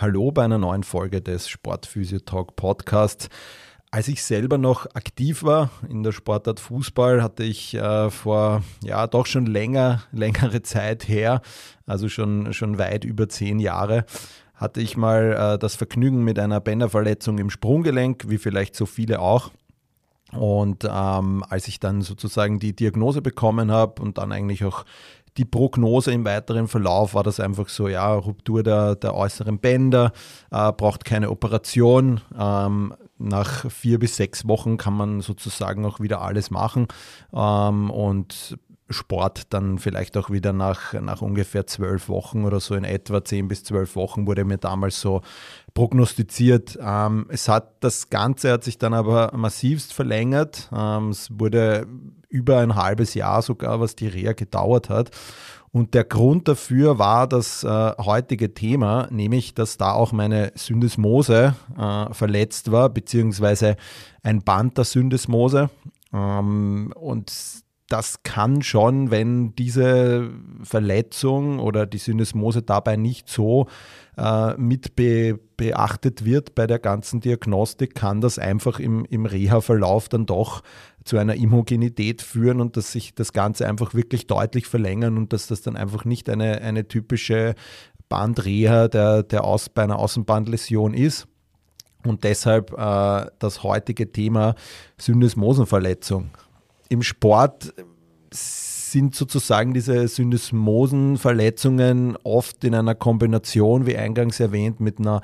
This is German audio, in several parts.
Hallo bei einer neuen Folge des Sportphysio Talk Podcasts. Als ich selber noch aktiv war in der Sportart Fußball, hatte ich äh, vor ja doch schon länger, längere Zeit her, also schon, schon weit über zehn Jahre, hatte ich mal äh, das Vergnügen mit einer Bänderverletzung im Sprunggelenk, wie vielleicht so viele auch. Und ähm, als ich dann sozusagen die Diagnose bekommen habe und dann eigentlich auch die Prognose im weiteren Verlauf war das einfach so, ja, Ruptur der, der äußeren Bänder, äh, braucht keine Operation. Ähm, nach vier bis sechs Wochen kann man sozusagen auch wieder alles machen. Ähm, und Sport dann vielleicht auch wieder nach, nach ungefähr zwölf Wochen oder so in etwa zehn bis zwölf Wochen wurde mir damals so prognostiziert. Ähm, es hat das Ganze hat sich dann aber massivst verlängert. Ähm, es wurde über ein halbes Jahr sogar, was die Reha gedauert hat. Und der Grund dafür war das äh, heutige Thema, nämlich dass da auch meine Syndesmose äh, verletzt war, beziehungsweise ein Band der Syndesmose. Ähm, und das kann schon, wenn diese Verletzung oder die Syndesmose dabei nicht so äh, mit be beachtet wird bei der ganzen Diagnostik, kann das einfach im, im Reha-Verlauf dann doch zu einer Immogenität führen und dass sich das Ganze einfach wirklich deutlich verlängern und dass das dann einfach nicht eine, eine typische Bandreha der, der Aus, bei einer Außenbandläsion ist. Und deshalb äh, das heutige Thema Syndesmosenverletzung im Sport sind sozusagen diese Syndesmosenverletzungen oft in einer Kombination, wie eingangs erwähnt, mit einer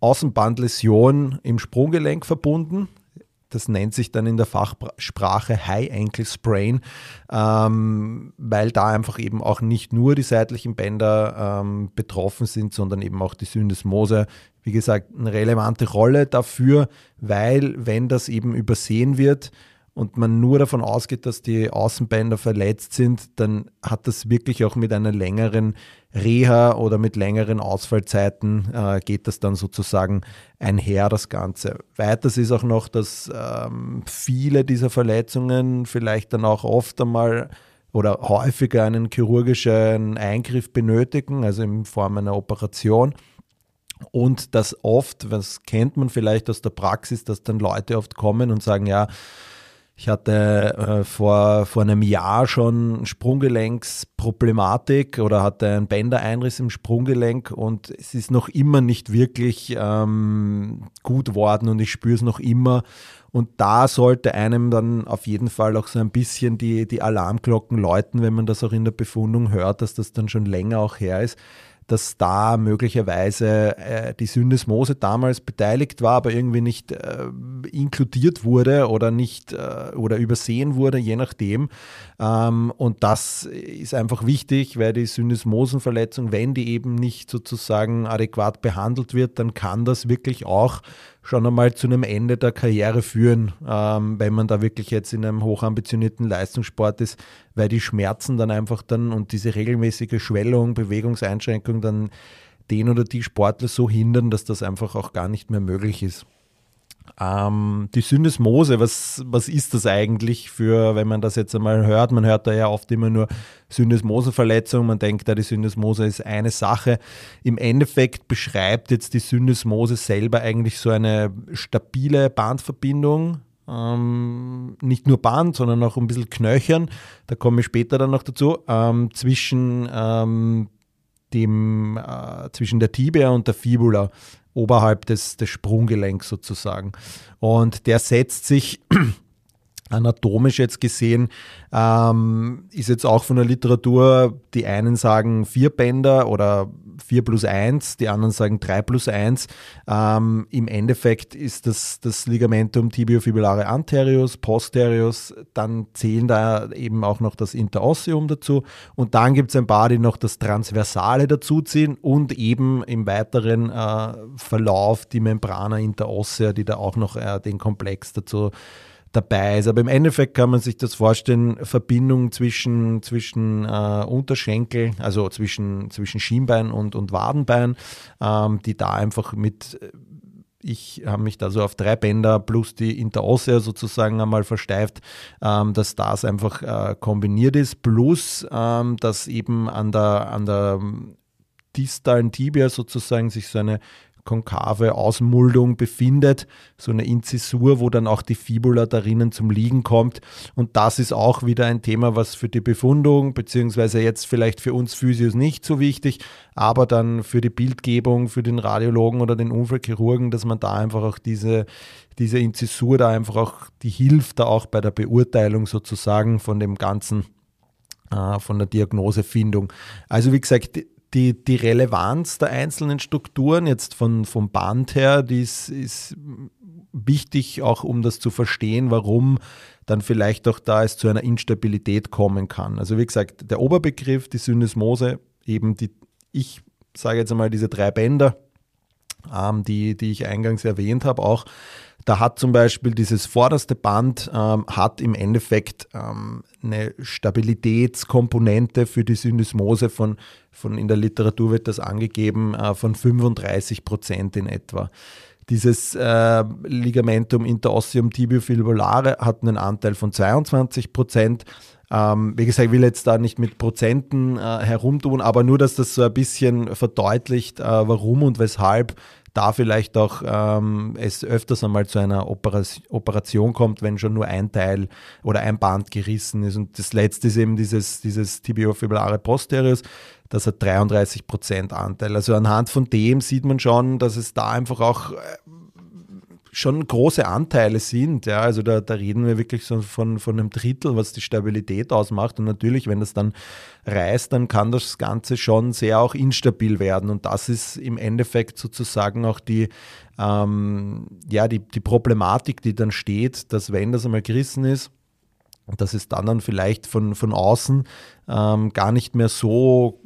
Außenbandläsion im Sprunggelenk verbunden. Das nennt sich dann in der Fachsprache High Ankle Sprain, ähm, weil da einfach eben auch nicht nur die seitlichen Bänder ähm, betroffen sind, sondern eben auch die Syndesmose. Wie gesagt, eine relevante Rolle dafür, weil wenn das eben übersehen wird, und man nur davon ausgeht, dass die Außenbänder verletzt sind, dann hat das wirklich auch mit einer längeren Reha oder mit längeren Ausfallzeiten äh, geht das dann sozusagen einher, das Ganze. Weiters ist auch noch, dass ähm, viele dieser Verletzungen vielleicht dann auch oft einmal oder häufiger einen chirurgischen Eingriff benötigen, also in Form einer Operation. Und das oft, das kennt man vielleicht aus der Praxis, dass dann Leute oft kommen und sagen, ja, ich hatte äh, vor, vor einem Jahr schon Sprunggelenksproblematik oder hatte einen Bändereinriss im Sprunggelenk und es ist noch immer nicht wirklich ähm, gut worden und ich spüre es noch immer. Und da sollte einem dann auf jeden Fall auch so ein bisschen die, die Alarmglocken läuten, wenn man das auch in der Befundung hört, dass das dann schon länger auch her ist dass da möglicherweise äh, die Syndesmose damals beteiligt war, aber irgendwie nicht äh, inkludiert wurde oder nicht äh, oder übersehen wurde, je nachdem. Ähm, und das ist einfach wichtig, weil die Syndesmosenverletzung, wenn die eben nicht sozusagen adäquat behandelt wird, dann kann das wirklich auch schon einmal zu einem Ende der Karriere führen, ähm, wenn man da wirklich jetzt in einem hochambitionierten Leistungssport ist, weil die Schmerzen dann einfach dann und diese regelmäßige Schwellung, Bewegungseinschränkung dann den oder die Sportler so hindern, dass das einfach auch gar nicht mehr möglich ist. Ähm, die Syndesmose, was, was ist das eigentlich für, wenn man das jetzt einmal hört? Man hört da ja oft immer nur Syndesmoseverletzung, man denkt da, die Syndesmose ist eine Sache. Im Endeffekt beschreibt jetzt die Syndesmose selber eigentlich so eine stabile Bandverbindung, ähm, nicht nur Band, sondern auch ein bisschen Knöchern, da komme ich später dann noch dazu, ähm, zwischen, ähm, dem, äh, zwischen der Tibia und der Fibula oberhalb des, des Sprunggelenks sozusagen. Und der setzt sich anatomisch jetzt gesehen, ähm, ist jetzt auch von der Literatur, die einen sagen vier Bänder oder 4 plus 1, die anderen sagen 3 plus 1. Ähm, Im Endeffekt ist das das Ligamentum tibiofibulare anterius, posterius, dann zählen da eben auch noch das Interosseum dazu und dann gibt es ein paar, die noch das Transversale dazuziehen und eben im weiteren äh, Verlauf die Membrana interossea, die da auch noch äh, den Komplex dazu dabei ist. Aber im Endeffekt kann man sich das vorstellen, Verbindung zwischen, zwischen äh, Unterschenkel, also zwischen, zwischen Schienbein und, und Wadenbein, ähm, die da einfach mit ich habe mich da so auf drei Bänder plus die Interossea sozusagen einmal versteift, ähm, dass das einfach äh, kombiniert ist, plus ähm, dass eben an der, an der distalen Tibia sozusagen sich so eine konkave Ausmuldung befindet, so eine Inzisur, wo dann auch die Fibula darinnen zum Liegen kommt. Und das ist auch wieder ein Thema, was für die Befundung, beziehungsweise jetzt vielleicht für uns Physios nicht so wichtig, aber dann für die Bildgebung, für den Radiologen oder den Unfallchirurgen, dass man da einfach auch diese, diese Inzisur da einfach auch, die hilft da auch bei der Beurteilung sozusagen von dem Ganzen äh, von der Diagnosefindung. Also wie gesagt, die, die Relevanz der einzelnen Strukturen jetzt von, vom Band her, die ist, ist wichtig, auch um das zu verstehen, warum dann vielleicht auch da es zu einer Instabilität kommen kann. Also wie gesagt, der Oberbegriff, die Syndesmose, eben die, ich sage jetzt einmal diese drei Bänder, ähm, die, die ich eingangs erwähnt habe, auch da hat zum Beispiel dieses vorderste Band ähm, hat im Endeffekt ähm, eine Stabilitätskomponente für die Syndesmose von, von in der Literatur wird das angegeben, äh, von 35 Prozent in etwa. Dieses äh, Ligamentum interosseum tibiofibulare hat einen Anteil von 22 Prozent. Ähm, wie gesagt, ich will jetzt da nicht mit Prozenten äh, herumtun, aber nur, dass das so ein bisschen verdeutlicht, äh, warum und weshalb da vielleicht auch ähm, es öfters einmal zu einer Operation kommt, wenn schon nur ein Teil oder ein Band gerissen ist. Und das letzte ist eben dieses, dieses tibiofibulare posterius, das hat 33 Prozent Anteil. Also anhand von dem sieht man schon, dass es da einfach auch äh, schon große Anteile sind. Ja, also da, da reden wir wirklich so von, von einem Drittel, was die Stabilität ausmacht. Und natürlich, wenn das dann reißt, dann kann das Ganze schon sehr auch instabil werden. Und das ist im Endeffekt sozusagen auch die, ähm, ja, die, die Problematik, die dann steht, dass wenn das einmal gerissen ist, dass es dann, dann vielleicht von, von außen ähm, gar nicht mehr so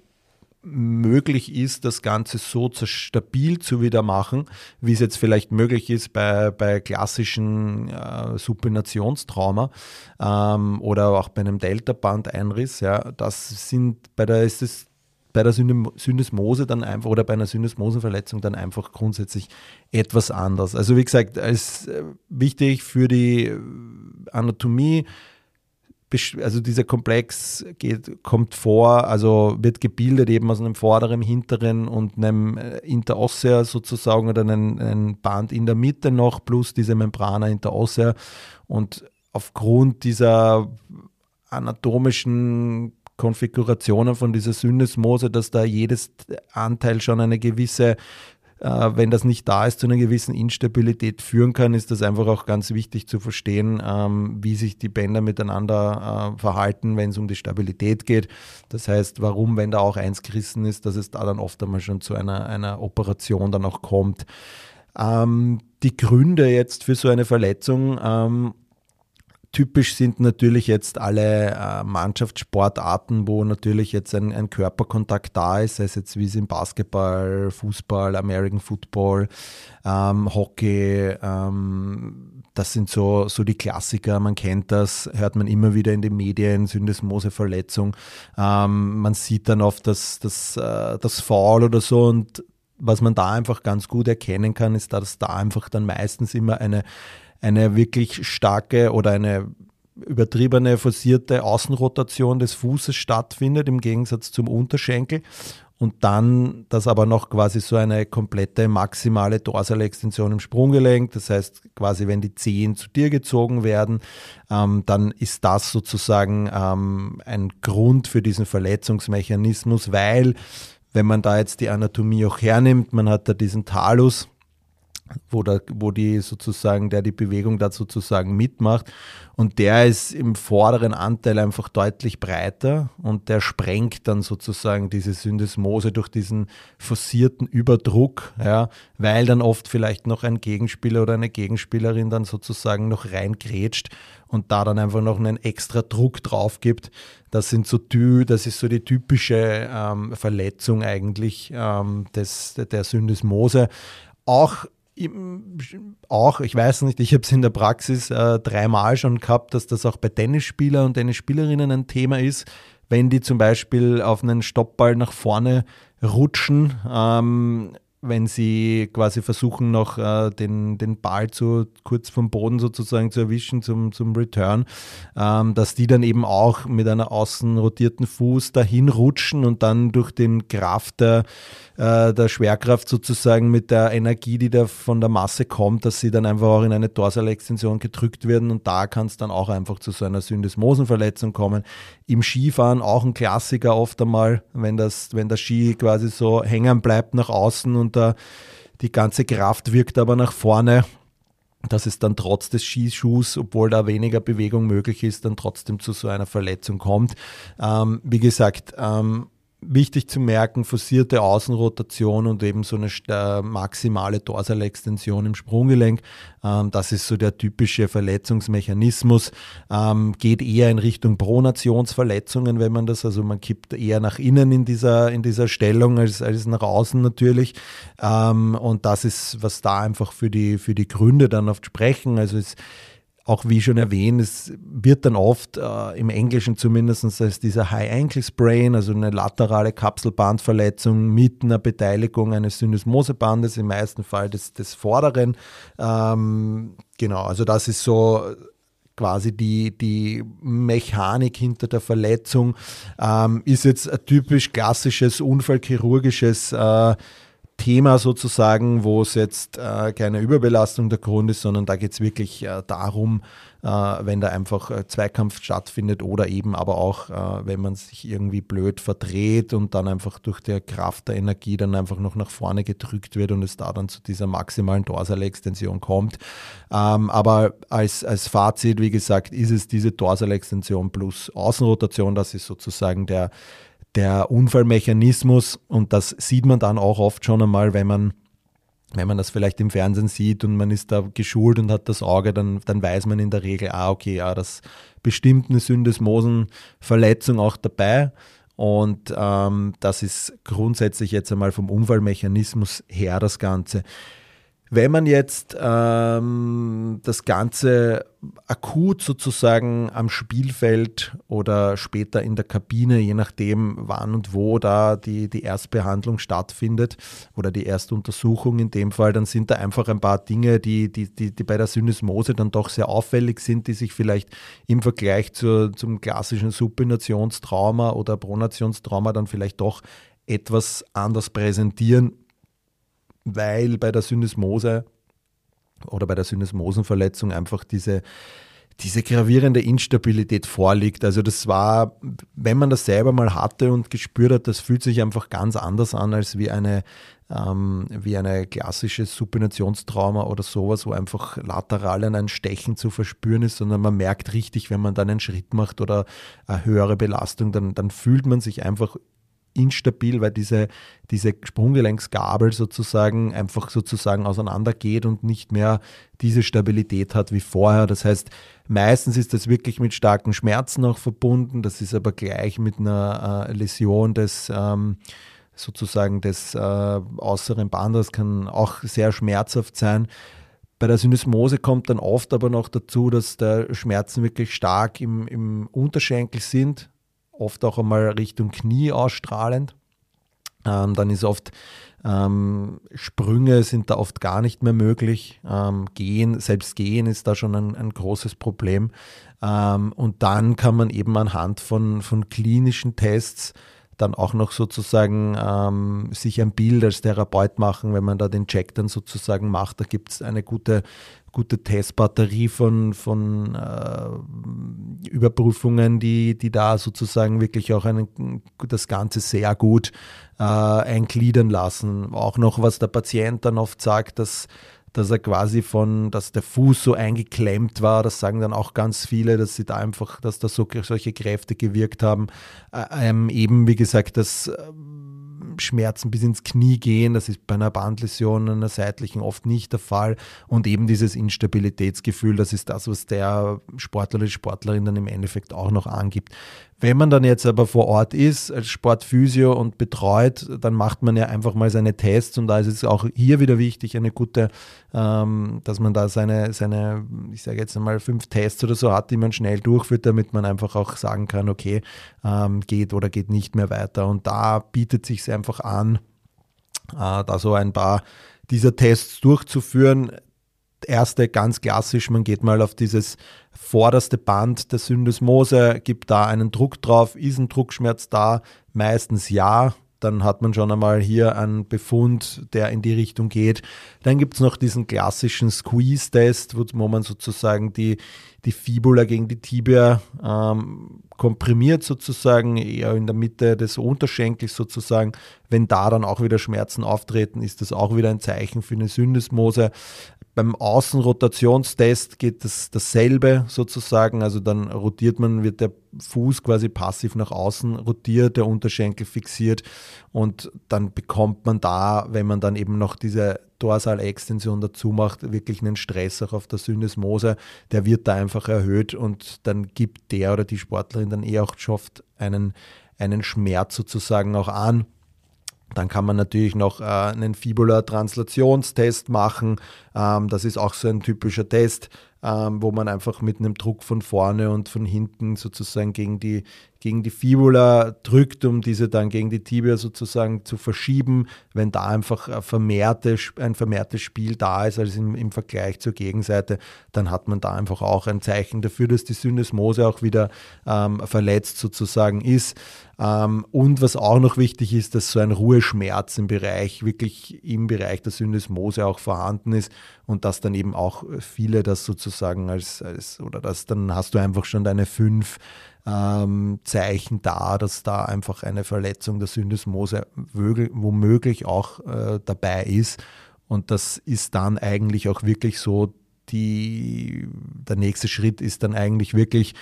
möglich ist, das Ganze so stabil zu wieder machen, wie es jetzt vielleicht möglich ist bei, bei klassischen äh, Supinationstrauma ähm, oder auch bei einem Delta-Band-Einriss. Ja, das sind bei der ist es bei der Syndesmose dann einfach oder bei einer Syndesmosenverletzung dann einfach grundsätzlich etwas anders. Also wie gesagt, als äh, wichtig für die Anatomie also dieser Komplex geht, kommt vor, also wird gebildet eben aus einem vorderen, hinteren und einem äh, Interossea sozusagen oder einem, Band in der Mitte noch plus diese Membrana Interossea. Und aufgrund dieser anatomischen Konfigurationen von dieser Syndesmose, dass da jedes Anteil schon eine gewisse äh, wenn das nicht da ist, zu einer gewissen Instabilität führen kann, ist das einfach auch ganz wichtig zu verstehen, ähm, wie sich die Bänder miteinander äh, verhalten, wenn es um die Stabilität geht. Das heißt, warum, wenn da auch eins gerissen ist, dass es da dann oft einmal schon zu einer, einer Operation dann auch kommt. Ähm, die Gründe jetzt für so eine Verletzung ähm, Typisch sind natürlich jetzt alle äh, Mannschaftssportarten, wo natürlich jetzt ein, ein, Körperkontakt da ist, sei es jetzt wie es im Basketball, Fußball, American Football, ähm, Hockey. Ähm, das sind so, so die Klassiker, man kennt das, hört man immer wieder in den Medien, Syndesmoseverletzung. Ähm, man sieht dann oft das, das, äh, das Foul oder so und was man da einfach ganz gut erkennen kann, ist, dass da einfach dann meistens immer eine, eine wirklich starke oder eine übertriebene, forcierte Außenrotation des Fußes stattfindet, im Gegensatz zum Unterschenkel. Und dann, dass aber noch quasi so eine komplette maximale dorsale Extension im Sprunggelenk, das heißt quasi, wenn die Zehen zu dir gezogen werden, ähm, dann ist das sozusagen ähm, ein Grund für diesen Verletzungsmechanismus, weil wenn man da jetzt die Anatomie auch hernimmt, man hat da diesen Talus, wo, der, wo die sozusagen, der die Bewegung da sozusagen mitmacht. Und der ist im vorderen Anteil einfach deutlich breiter und der sprengt dann sozusagen diese Syndesmose durch diesen forcierten Überdruck, ja, weil dann oft vielleicht noch ein Gegenspieler oder eine Gegenspielerin dann sozusagen noch reingrätscht und da dann einfach noch einen extra Druck drauf gibt. Das sind so das ist so die typische ähm, Verletzung eigentlich ähm, des, der Syndesmose. Auch auch, ich weiß nicht, ich habe es in der Praxis äh, dreimal schon gehabt, dass das auch bei Tennisspielern und Tennisspielerinnen ein Thema ist, wenn die zum Beispiel auf einen Stoppball nach vorne rutschen, ähm, wenn sie quasi versuchen, noch äh, den, den Ball zu, kurz vom Boden sozusagen zu erwischen zum, zum Return, ähm, dass die dann eben auch mit einer außen rotierten Fuß dahin rutschen und dann durch den Kraft der, äh, der Schwerkraft sozusagen mit der Energie, die da von der Masse kommt, dass sie dann einfach auch in eine Dorsalextension gedrückt werden und da kann es dann auch einfach zu so einer Syndesmosenverletzung kommen. Im Skifahren auch ein Klassiker oft einmal, wenn, das, wenn der Ski quasi so hängen bleibt nach außen und da die ganze Kraft wirkt aber nach vorne, dass es dann trotz des Skischuhs, obwohl da weniger Bewegung möglich ist, dann trotzdem zu so einer Verletzung kommt. Ähm, wie gesagt, ähm, wichtig zu merken, forcierte Außenrotation und eben so eine äh, maximale Dorsalextension im Sprunggelenk. Ähm, das ist so der typische Verletzungsmechanismus. Ähm, geht eher in Richtung Pronationsverletzungen, wenn man das, also man kippt eher nach innen in dieser, in dieser Stellung als, als nach außen natürlich. Ähm, und das ist, was da einfach für die, für die Gründe dann oft sprechen. Also es auch wie schon erwähnt, es wird dann oft äh, im Englischen zumindest als dieser High Ankle Sprain, also eine laterale Kapselbandverletzung mit einer Beteiligung eines Syndesmosebandes, im meisten Fall des, des vorderen. Ähm, genau, also das ist so quasi die, die Mechanik hinter der Verletzung. Ähm, ist jetzt ein typisch klassisches unfallchirurgisches äh, Thema sozusagen, wo es jetzt äh, keine Überbelastung der Grund ist, sondern da geht es wirklich äh, darum, äh, wenn da einfach äh, Zweikampf stattfindet oder eben aber auch, äh, wenn man sich irgendwie blöd verdreht und dann einfach durch die Kraft der Energie dann einfach noch nach vorne gedrückt wird und es da dann zu dieser maximalen Dorsalextension kommt. Ähm, aber als, als Fazit, wie gesagt, ist es diese Dorsalextension plus Außenrotation, das ist sozusagen der der Unfallmechanismus und das sieht man dann auch oft schon einmal, wenn man wenn man das vielleicht im Fernsehen sieht und man ist da geschult und hat das Auge, dann, dann weiß man in der Regel, ah, okay, ja, das bestimmt eine Syndesmosenverletzung auch dabei. Und ähm, das ist grundsätzlich jetzt einmal vom Unfallmechanismus her das Ganze. Wenn man jetzt ähm, das Ganze akut sozusagen am Spielfeld oder später in der Kabine, je nachdem wann und wo da die, die Erstbehandlung stattfindet oder die Erstuntersuchung in dem Fall, dann sind da einfach ein paar Dinge, die, die, die, die bei der Syndesmose dann doch sehr auffällig sind, die sich vielleicht im Vergleich zur, zum klassischen Supinationstrauma oder Pronationstrauma dann vielleicht doch etwas anders präsentieren weil bei der Syndesmose oder bei der Syndesmosenverletzung einfach diese, diese gravierende Instabilität vorliegt. Also das war, wenn man das selber mal hatte und gespürt hat, das fühlt sich einfach ganz anders an als wie eine, ähm, wie eine klassische Supinationstrauma oder sowas, wo einfach lateral ein Stechen zu verspüren ist, sondern man merkt richtig, wenn man dann einen Schritt macht oder eine höhere Belastung, dann, dann fühlt man sich einfach instabil, weil diese, diese Sprunggelenksgabel sozusagen einfach sozusagen auseinandergeht und nicht mehr diese Stabilität hat wie vorher. Das heißt, meistens ist das wirklich mit starken Schmerzen auch verbunden. Das ist aber gleich mit einer äh, Läsion des ähm, sozusagen des äh, äußeren Bandes, kann auch sehr schmerzhaft sein. Bei der Syndesmose kommt dann oft aber noch dazu, dass da Schmerzen wirklich stark im, im Unterschenkel sind, oft auch einmal Richtung Knie ausstrahlend. Ähm, dann ist oft ähm, Sprünge sind da oft gar nicht mehr möglich. Ähm, gehen, selbst gehen ist da schon ein, ein großes Problem. Ähm, und dann kann man eben anhand von, von klinischen Tests dann auch noch sozusagen ähm, sich ein Bild als Therapeut machen, wenn man da den Check dann sozusagen macht. Da gibt es eine gute gute Testbatterie von, von äh, Überprüfungen, die, die da sozusagen wirklich auch einen, das Ganze sehr gut äh, eingliedern lassen. Auch noch, was der Patient dann oft sagt, dass dass er quasi von, dass der Fuß so eingeklemmt war. Das sagen dann auch ganz viele, dass sie da einfach, dass da so, solche Kräfte gewirkt haben. Äh, ähm, eben, wie gesagt, dass ähm, Schmerzen bis ins Knie gehen. Das ist bei einer Bandläsion, einer seitlichen oft nicht der Fall. Und eben dieses Instabilitätsgefühl, das ist das, was der Sportler oder die Sportlerin dann im Endeffekt auch noch angibt. Wenn man dann jetzt aber vor Ort ist, als Sportphysio und betreut, dann macht man ja einfach mal seine Tests und da ist es auch hier wieder wichtig, eine gute, ähm, dass man da seine, seine, ich sage jetzt einmal fünf Tests oder so hat, die man schnell durchführt, damit man einfach auch sagen kann, okay, ähm, geht oder geht nicht mehr weiter. Und da bietet sich einfach an, äh, da so ein paar dieser Tests durchzuführen erste ganz klassisch, man geht mal auf dieses vorderste Band der Syndesmose, gibt da einen Druck drauf, ist ein Druckschmerz da? Meistens ja. Dann hat man schon einmal hier einen Befund, der in die Richtung geht. Dann gibt es noch diesen klassischen Squeeze-Test, wo man sozusagen die, die Fibula gegen die Tibia ähm, komprimiert sozusagen, eher in der Mitte des Unterschenkels sozusagen. Wenn da dann auch wieder Schmerzen auftreten, ist das auch wieder ein Zeichen für eine Syndesmose. Beim Außenrotationstest geht das dasselbe sozusagen. Also dann rotiert man, wird der Fuß quasi passiv nach außen rotiert, der Unterschenkel fixiert und dann bekommt man da, wenn man dann eben noch diese Dorsalextension dazu macht, wirklich einen Stress auch auf der Syndesmose. Der wird da einfach erhöht und dann gibt der oder die Sportlerin dann eher auch schafft einen, einen Schmerz sozusagen auch an. Dann kann man natürlich noch äh, einen Fibula-Translationstest machen. Ähm, das ist auch so ein typischer Test, ähm, wo man einfach mit einem Druck von vorne und von hinten sozusagen gegen die, gegen die Fibula drückt, um diese dann gegen die Tibia sozusagen zu verschieben. Wenn da einfach ein, vermehrte, ein vermehrtes Spiel da ist, als im, im Vergleich zur Gegenseite, dann hat man da einfach auch ein Zeichen dafür, dass die Syndesmose auch wieder ähm, verletzt sozusagen ist. Ähm, und was auch noch wichtig ist, dass so ein Ruheschmerz im Bereich, wirklich im Bereich der Syndesmose auch vorhanden ist und dass dann eben auch viele das sozusagen als, als oder dass dann hast du einfach schon deine fünf ähm, Zeichen da, dass da einfach eine Verletzung der Syndesmose womöglich auch äh, dabei ist. Und das ist dann eigentlich auch wirklich so, die, der nächste Schritt ist dann eigentlich wirklich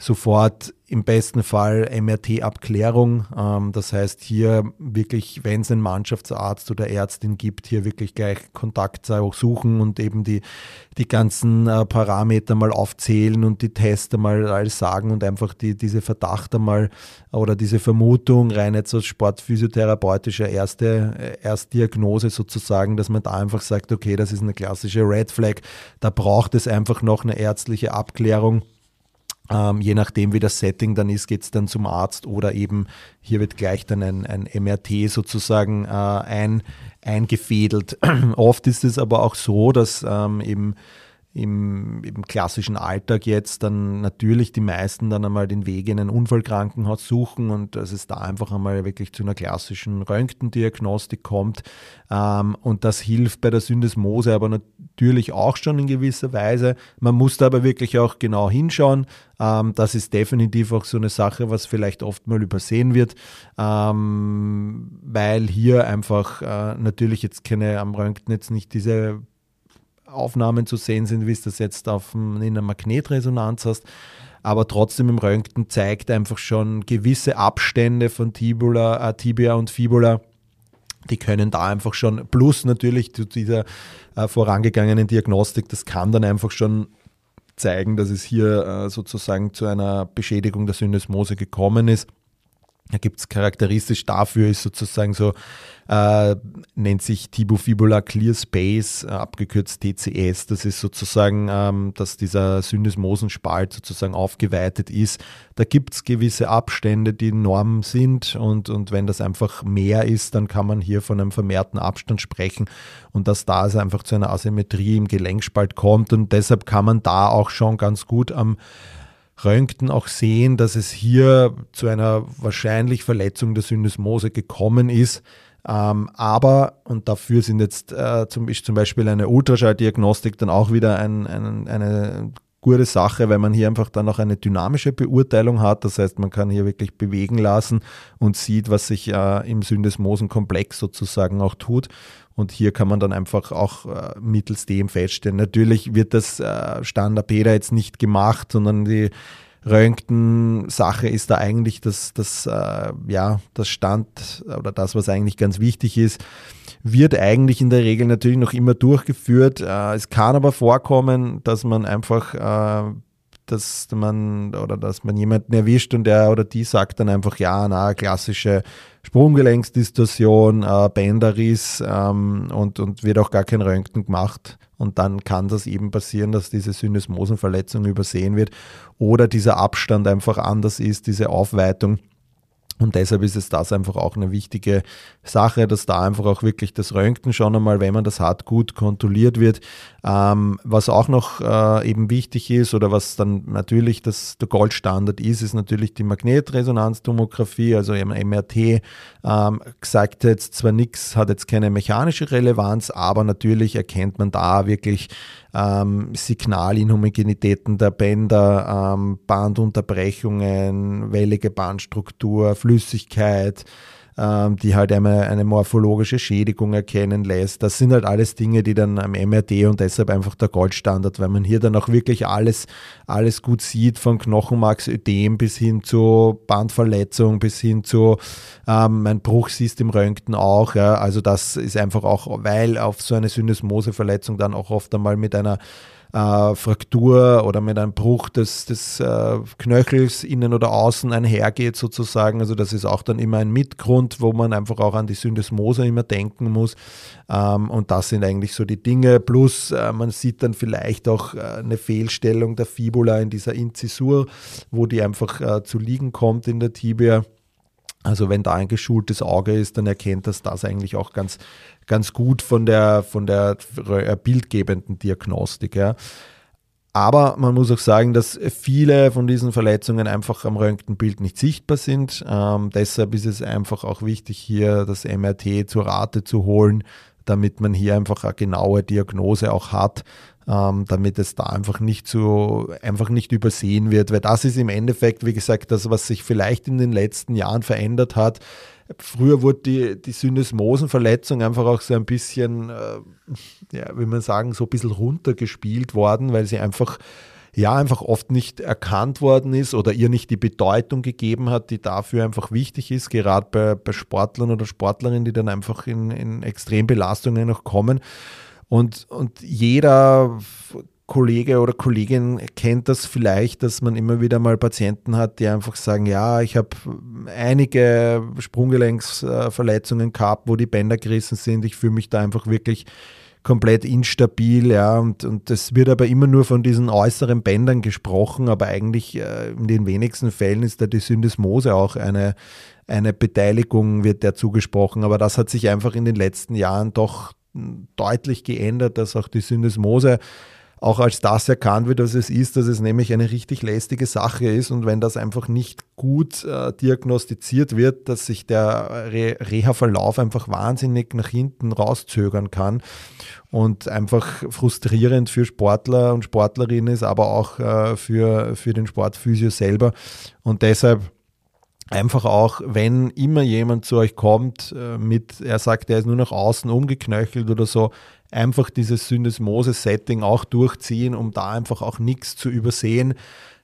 sofort im besten Fall MRT-Abklärung. Ähm, das heißt, hier wirklich, wenn es einen Mannschaftsarzt oder Ärztin gibt, hier wirklich gleich Kontakt suchen und eben die, die ganzen äh, Parameter mal aufzählen und die Tests mal alles sagen und einfach die, diese Verdacht einmal oder diese Vermutung rein jetzt als sportphysiotherapeutische erste äh, Erstdiagnose sozusagen, dass man da einfach sagt, okay, das ist eine klassische Red Flag, da braucht es einfach noch eine ärztliche Abklärung. Ähm, je nachdem, wie das Setting dann ist, geht es dann zum Arzt oder eben hier wird gleich dann ein, ein MRT sozusagen äh, ein, eingefädelt. Oft ist es aber auch so, dass ähm, eben im, im, klassischen Alltag jetzt dann natürlich die meisten dann einmal den Weg in ein Unfallkrankenhaus suchen und dass es da einfach einmal wirklich zu einer klassischen Röntgendiagnostik kommt. Ähm, und das hilft bei der Syndesmose aber natürlich auch schon in gewisser Weise. Man muss da aber wirklich auch genau hinschauen. Ähm, das ist definitiv auch so eine Sache, was vielleicht oft mal übersehen wird, ähm, weil hier einfach äh, natürlich jetzt keine am Röntgen jetzt nicht diese Aufnahmen zu sehen sind, wie es das jetzt auf, in einer Magnetresonanz hast. Aber trotzdem im Röntgen zeigt einfach schon gewisse Abstände von Tibula, äh, Tibia und Fibula. Die können da einfach schon, plus natürlich zu dieser äh, vorangegangenen Diagnostik, das kann dann einfach schon zeigen, dass es hier äh, sozusagen zu einer Beschädigung der Syndesmose gekommen ist. Da gibt es charakteristisch dafür, ist sozusagen so, äh, nennt sich Tibofibula Clear Space, äh, abgekürzt TCS. Das ist sozusagen, ähm, dass dieser Syndesmosenspalt sozusagen aufgeweitet ist. Da gibt es gewisse Abstände, die Norm sind und, und wenn das einfach mehr ist, dann kann man hier von einem vermehrten Abstand sprechen und dass da es einfach zu einer Asymmetrie im Gelenkspalt kommt und deshalb kann man da auch schon ganz gut am Röntgen auch sehen, dass es hier zu einer wahrscheinlich Verletzung der Syndesmose gekommen ist. Ähm, aber, und dafür sind jetzt äh, zum, zum Beispiel eine Ultraschalldiagnostik dann auch wieder ein, ein, eine gute Sache, weil man hier einfach dann auch eine dynamische Beurteilung hat. Das heißt, man kann hier wirklich bewegen lassen und sieht, was sich äh, im Syndesmosenkomplex sozusagen auch tut. Und hier kann man dann einfach auch äh, mittels dem feststellen. Natürlich wird das äh, Standard Peter jetzt nicht gemacht, sondern die Röntgen-Sache ist da eigentlich das, das, äh, ja, das Stand oder das, was eigentlich ganz wichtig ist, wird eigentlich in der Regel natürlich noch immer durchgeführt. Äh, es kann aber vorkommen, dass man einfach äh, dass man oder dass man jemanden erwischt und der oder die sagt dann einfach, ja, na, klassische Sprunggelenksdistorsion, äh, Bänderriss ähm, und, und wird auch gar kein Röntgen gemacht. Und dann kann das eben passieren, dass diese Syndesmosenverletzung übersehen wird oder dieser Abstand einfach anders ist, diese Aufweitung. Und deshalb ist es das einfach auch eine wichtige Sache, dass da einfach auch wirklich das Röntgen schon einmal, wenn man das hat, gut kontrolliert wird. Ähm, was auch noch äh, eben wichtig ist oder was dann natürlich das, der Goldstandard ist, ist natürlich die Magnetresonanztomographie, also MRT. Ähm, gesagt jetzt zwar nichts, hat jetzt keine mechanische Relevanz, aber natürlich erkennt man da wirklich ähm, Signalinhomogenitäten der Bänder, ähm, Bandunterbrechungen, wellige Bandstruktur, Flüssigkeit, ähm, die halt einmal eine morphologische Schädigung erkennen lässt. Das sind halt alles Dinge, die dann am MRT und deshalb einfach der Goldstandard, weil man hier dann auch wirklich alles, alles gut sieht, von Knochenmarksödem bis hin zu Bandverletzung, bis hin zu ähm, ein Bruch siehst im Röntgen auch. Ja. Also das ist einfach auch, weil auf so eine Syndesmoseverletzung dann auch oft einmal mit einer äh, Fraktur oder mit einem Bruch des, des äh, Knöchels innen oder außen einhergeht sozusagen. Also das ist auch dann immer ein Mitgrund, wo man einfach auch an die Syndesmose immer denken muss. Ähm, und das sind eigentlich so die Dinge. Plus äh, man sieht dann vielleicht auch äh, eine Fehlstellung der Fibula in dieser Inzisur, wo die einfach äh, zu liegen kommt in der Tibia. Also wenn da ein geschultes Auge ist, dann erkennt das das eigentlich auch ganz, ganz gut von der, von der äh, bildgebenden Diagnostik. Ja. Aber man muss auch sagen, dass viele von diesen Verletzungen einfach am Röntgenbild nicht sichtbar sind. Ähm, deshalb ist es einfach auch wichtig, hier das MRT zur Rate zu holen, damit man hier einfach eine genaue Diagnose auch hat, ähm, damit es da einfach nicht so einfach nicht übersehen wird. Weil das ist im Endeffekt, wie gesagt, das, was sich vielleicht in den letzten Jahren verändert hat. Früher wurde die, die Syndesmosenverletzung einfach auch so ein bisschen, äh, ja, wie man sagen, so ein bisschen runtergespielt worden, weil sie einfach ja einfach oft nicht erkannt worden ist oder ihr nicht die Bedeutung gegeben hat, die dafür einfach wichtig ist, gerade bei, bei Sportlern oder Sportlerinnen, die dann einfach in, in Extrembelastungen noch kommen. Und, und jeder Kollege oder Kollegin kennt das vielleicht, dass man immer wieder mal Patienten hat, die einfach sagen, ja, ich habe einige Sprunggelenksverletzungen gehabt, wo die Bänder gerissen sind, ich fühle mich da einfach wirklich komplett instabil, ja, und, und es wird aber immer nur von diesen äußeren Bändern gesprochen, aber eigentlich äh, in den wenigsten Fällen ist da die Syndesmose auch eine, eine Beteiligung, wird der zugesprochen, aber das hat sich einfach in den letzten Jahren doch deutlich geändert, dass auch die Syndesmose auch als das erkannt wird, was es ist, dass es nämlich eine richtig lästige Sache ist. Und wenn das einfach nicht gut äh, diagnostiziert wird, dass sich der Re Reha-Verlauf einfach wahnsinnig nach hinten rauszögern kann und einfach frustrierend für Sportler und Sportlerinnen ist, aber auch äh, für, für den Sportphysio selber. Und deshalb einfach auch, wenn immer jemand zu euch kommt äh, mit, er sagt, er ist nur nach außen umgeknöchelt oder so, einfach dieses Syndesmose-Setting auch durchziehen, um da einfach auch nichts zu übersehen.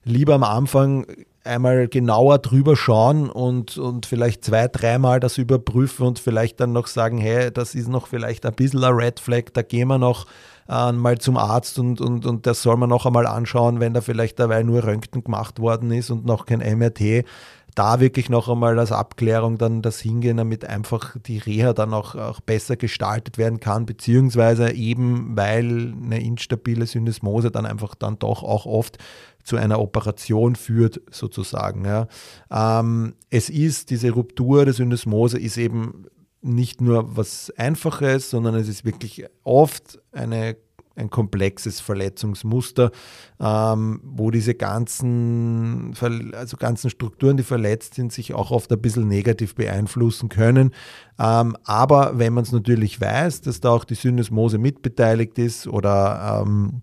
Lieber am Anfang einmal genauer drüber schauen und, und vielleicht zwei, dreimal das überprüfen und vielleicht dann noch sagen, hey, das ist noch vielleicht ein bisschen ein Red Flag, da gehen wir noch äh, mal zum Arzt und, und, und das soll man noch einmal anschauen, wenn da vielleicht dabei nur Röntgen gemacht worden ist und noch kein MRT da wirklich noch einmal als Abklärung dann das Hingehen, damit einfach die Reha dann auch, auch besser gestaltet werden kann, beziehungsweise eben, weil eine instabile Syndesmose dann einfach dann doch auch oft zu einer Operation führt, sozusagen. Ja. Ähm, es ist, diese Ruptur der Syndesmose ist eben nicht nur was Einfaches, sondern es ist wirklich oft eine ein komplexes Verletzungsmuster, ähm, wo diese ganzen, also ganzen Strukturen, die verletzt sind, sich auch oft ein bisschen negativ beeinflussen können. Ähm, aber wenn man es natürlich weiß, dass da auch die Syndesmose mitbeteiligt ist oder ähm,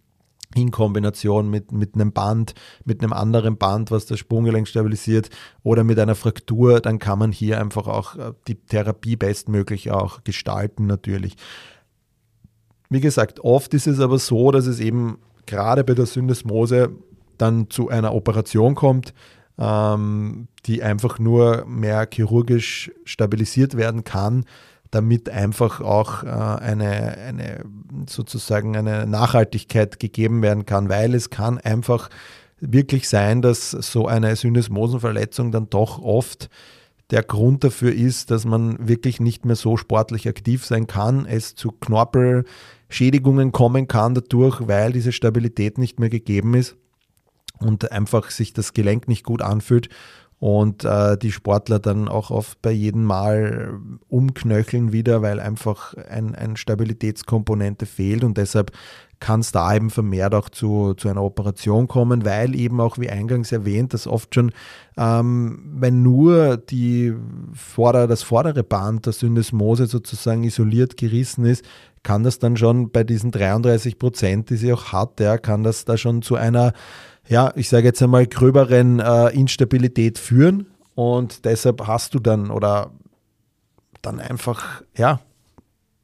in Kombination mit, mit einem Band, mit einem anderen Band, was das Sprunggelenk stabilisiert oder mit einer Fraktur, dann kann man hier einfach auch äh, die Therapie bestmöglich auch gestalten natürlich. Wie gesagt, oft ist es aber so, dass es eben gerade bei der Syndesmose dann zu einer Operation kommt, ähm, die einfach nur mehr chirurgisch stabilisiert werden kann, damit einfach auch äh, eine, eine sozusagen eine Nachhaltigkeit gegeben werden kann, weil es kann einfach wirklich sein, dass so eine Syndesmosenverletzung dann doch oft der Grund dafür ist, dass man wirklich nicht mehr so sportlich aktiv sein kann, es zu Knorpelschädigungen kommen kann dadurch, weil diese Stabilität nicht mehr gegeben ist und einfach sich das Gelenk nicht gut anfühlt und äh, die Sportler dann auch oft bei jedem Mal umknöcheln wieder, weil einfach ein, ein Stabilitätskomponente fehlt und deshalb kann es da eben vermehrt auch zu, zu einer Operation kommen, weil eben auch wie eingangs erwähnt, dass oft schon, ähm, wenn nur die Vorder-, das vordere Band der Syndesmose sozusagen isoliert gerissen ist, kann das dann schon bei diesen 33 Prozent, die sie auch hat, ja, kann das da schon zu einer ja, ich sage jetzt einmal, gröberen äh, Instabilität führen. Und deshalb hast du dann oder dann einfach, ja,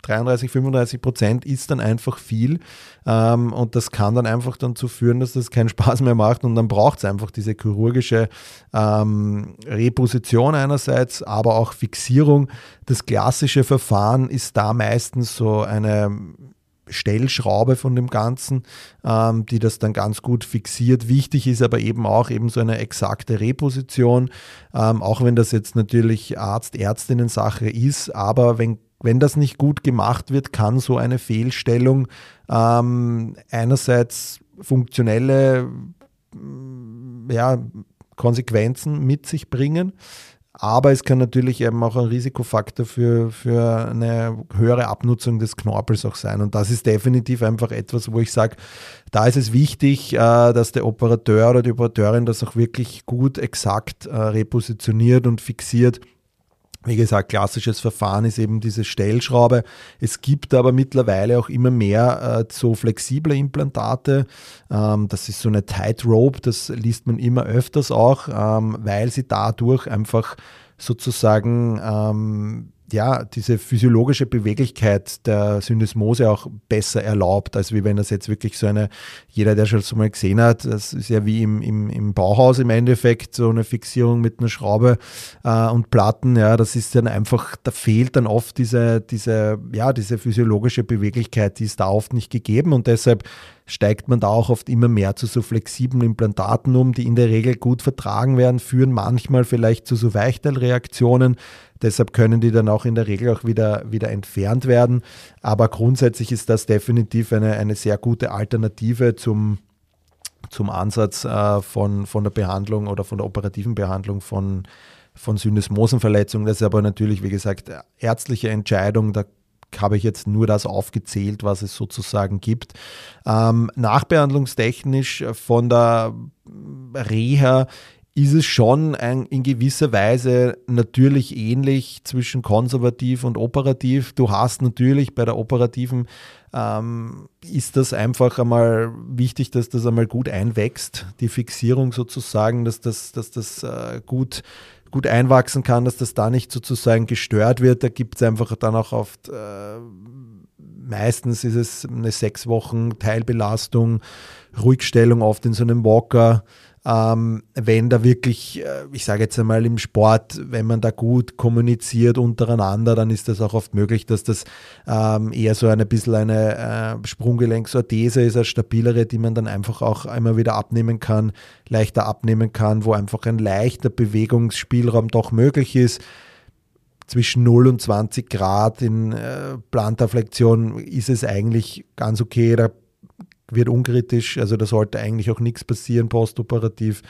33, 35 Prozent ist dann einfach viel. Ähm, und das kann dann einfach dazu führen, dass das keinen Spaß mehr macht. Und dann braucht es einfach diese chirurgische ähm, Reposition einerseits, aber auch Fixierung. Das klassische Verfahren ist da meistens so eine Stellschraube von dem Ganzen, ähm, die das dann ganz gut fixiert. Wichtig ist aber eben auch eben so eine exakte Reposition, ähm, auch wenn das jetzt natürlich Arzt-Ärztinnen-Sache ist, aber wenn wenn das nicht gut gemacht wird, kann so eine Fehlstellung ähm, einerseits funktionelle ja, Konsequenzen mit sich bringen, aber es kann natürlich eben auch ein Risikofaktor für, für eine höhere Abnutzung des Knorpels auch sein. Und das ist definitiv einfach etwas, wo ich sage, da ist es wichtig, äh, dass der Operateur oder die Operateurin das auch wirklich gut, exakt äh, repositioniert und fixiert wie gesagt, klassisches Verfahren ist eben diese Stellschraube. Es gibt aber mittlerweile auch immer mehr äh, so flexible Implantate. Ähm, das ist so eine Tightrope, das liest man immer öfters auch, ähm, weil sie dadurch einfach sozusagen ähm, ja, diese physiologische Beweglichkeit der Syndesmose auch besser erlaubt, als wie wenn das jetzt wirklich so eine, jeder, der schon so mal gesehen hat, das ist ja wie im, im, im Bauhaus im Endeffekt, so eine Fixierung mit einer Schraube äh, und Platten, ja, das ist dann einfach, da fehlt dann oft diese, diese, ja, diese physiologische Beweglichkeit, die ist da oft nicht gegeben und deshalb steigt man da auch oft immer mehr zu so flexiblen Implantaten um, die in der Regel gut vertragen werden, führen manchmal vielleicht zu so Weichteilreaktionen. Deshalb können die dann auch in der Regel auch wieder, wieder entfernt werden. Aber grundsätzlich ist das definitiv eine, eine sehr gute Alternative zum, zum Ansatz äh, von, von der Behandlung oder von der operativen Behandlung von, von Syndesmosenverletzungen. Das ist aber natürlich, wie gesagt, ärztliche Entscheidung. Da habe ich jetzt nur das aufgezählt, was es sozusagen gibt. Ähm, nachbehandlungstechnisch von der Reha ist es schon ein, in gewisser Weise natürlich ähnlich zwischen konservativ und operativ. Du hast natürlich bei der operativen ähm, ist das einfach einmal wichtig, dass das einmal gut einwächst, die Fixierung sozusagen, dass das, dass das äh, gut gut einwachsen kann, dass das da nicht sozusagen gestört wird. Da gibt es einfach dann auch oft, äh, meistens ist es eine sechs Wochen Teilbelastung, Ruhigstellung oft in so einem Walker ähm, wenn da wirklich, äh, ich sage jetzt einmal im Sport, wenn man da gut kommuniziert untereinander, dann ist das auch oft möglich, dass das ähm, eher so ein bisschen eine äh, Sprunggelenksordese ist, als stabilere, die man dann einfach auch immer wieder abnehmen kann, leichter abnehmen kann, wo einfach ein leichter Bewegungsspielraum doch möglich ist zwischen 0 und 20 Grad in äh, Plantarflexion ist es eigentlich ganz okay. Da wird unkritisch, also da sollte eigentlich auch nichts passieren postoperativ.